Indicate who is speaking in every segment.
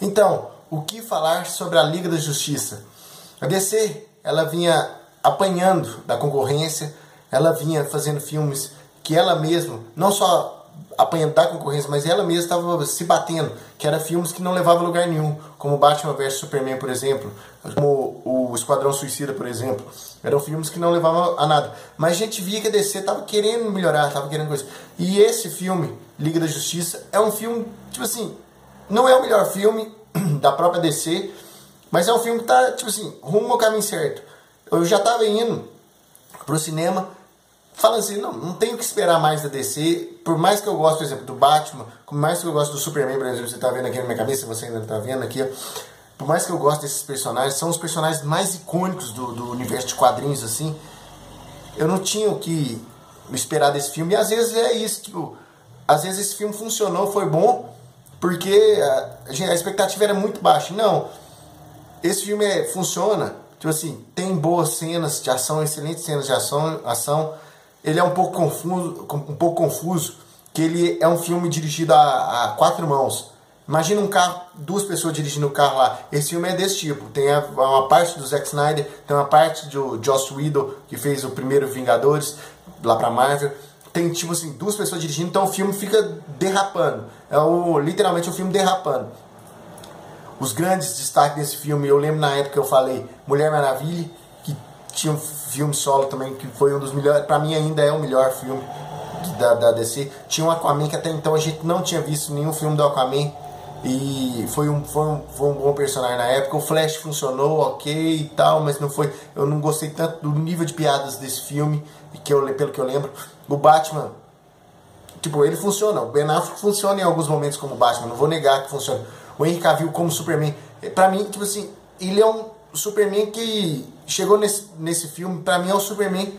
Speaker 1: Então, o que falar sobre a Liga da Justiça? A DC, ela vinha apanhando da concorrência, ela vinha fazendo filmes que ela mesma, não só apanhando da concorrência, mas ela mesma estava se batendo, que eram filmes que não levavam a lugar nenhum, como Batman vs Superman, por exemplo, como o Esquadrão Suicida, por exemplo. Eram filmes que não levavam a nada. Mas a gente via que a DC estava querendo melhorar, estava querendo coisa. E esse filme, Liga da Justiça, é um filme, tipo assim, não é o melhor filme da própria DC, mas é um filme que tá, tipo assim, rumo ao caminho certo. Eu já tava indo pro cinema falando assim, não, não tenho que esperar mais da DC, por mais que eu goste, por exemplo, do Batman, por mais que eu goste do Superman, por exemplo, você tá vendo aqui na minha cabeça, você ainda não tá vendo aqui, por mais que eu goste desses personagens, são os personagens mais icônicos do, do universo de quadrinhos, assim, eu não tinha o que esperar desse filme, e às vezes é isso, tipo, às vezes esse filme funcionou, foi bom, porque a, a expectativa era muito baixa. Não, esse filme é, funciona, tipo assim, tem boas cenas de ação, excelentes cenas de ação, ação. Ele é um pouco confuso, um pouco confuso, que ele é um filme dirigido a, a quatro mãos. Imagina um carro, duas pessoas dirigindo o carro lá. Esse filme é desse tipo. Tem uma parte do Zack Snyder, tem uma parte do Joss Whedon, que fez o primeiro Vingadores, lá pra Marvel tem tipo assim, duas pessoas dirigindo, então o filme fica derrapando. É o, literalmente o filme derrapando. Os grandes destaques desse filme, eu lembro na época que eu falei Mulher Maravilha, que tinha um filme solo também, que foi um dos melhores, para mim ainda é o melhor filme da, da DC. Tinha um Aquaman que até então a gente não tinha visto nenhum filme do Aquaman. E foi um, foi, um, foi um bom personagem na época. O Flash funcionou, ok e tal, mas não foi. Eu não gostei tanto do nível de piadas desse filme, que eu, pelo que eu lembro. O Batman, tipo, ele funciona. O Ben Affleck funciona em alguns momentos como Batman, não vou negar que funciona. O Henry Cavill como Superman, pra mim, tipo assim, ele é um Superman que chegou nesse, nesse filme, pra mim é um Superman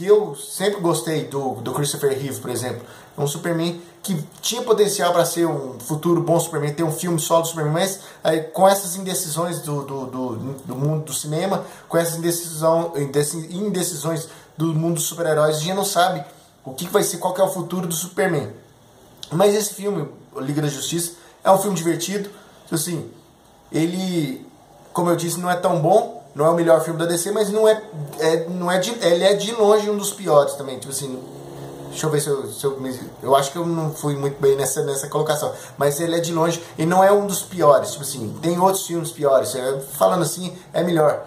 Speaker 1: que eu sempre gostei do, do Christopher Reeve, por exemplo. Um Superman que tinha potencial para ser um futuro bom Superman, ter um filme só do Superman, mas aí, com essas indecisões do, do, do, do, mundo do cinema, com essas indecisão, indecisões do mundo dos super-heróis, a gente não sabe o que vai ser, qual que é o futuro do Superman. Mas esse filme, Liga da Justiça, é um filme divertido. Assim, ele, como eu disse, não é tão bom, não é o melhor filme da DC, mas não é, é não é de, ele é de longe um dos piores também. Tipo assim, deixa eu ver se eu, se eu, eu acho que eu não fui muito bem nessa, nessa colocação, mas ele é de longe e não é um dos piores. Tipo assim, tem outros filmes piores. Falando assim, é melhor.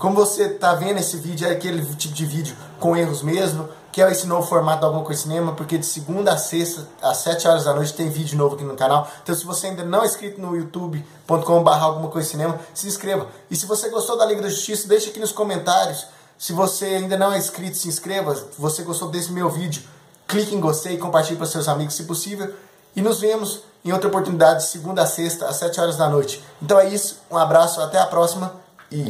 Speaker 1: Como você tá vendo esse vídeo, é aquele tipo de vídeo com erros mesmo, que é esse novo formato do Alguma Coisa Cinema, porque de segunda a sexta, às 7 horas da noite, tem vídeo novo aqui no canal. Então se você ainda não é inscrito no youtube.com.br Alguma Coisa Cinema, se inscreva. E se você gostou da Liga da Justiça, deixa aqui nos comentários. Se você ainda não é inscrito, se inscreva. Se você gostou desse meu vídeo, clique em gostei e compartilhe para seus amigos se possível. E nos vemos em outra oportunidade, segunda a sexta, às 7 horas da noite. Então é isso, um abraço, até a próxima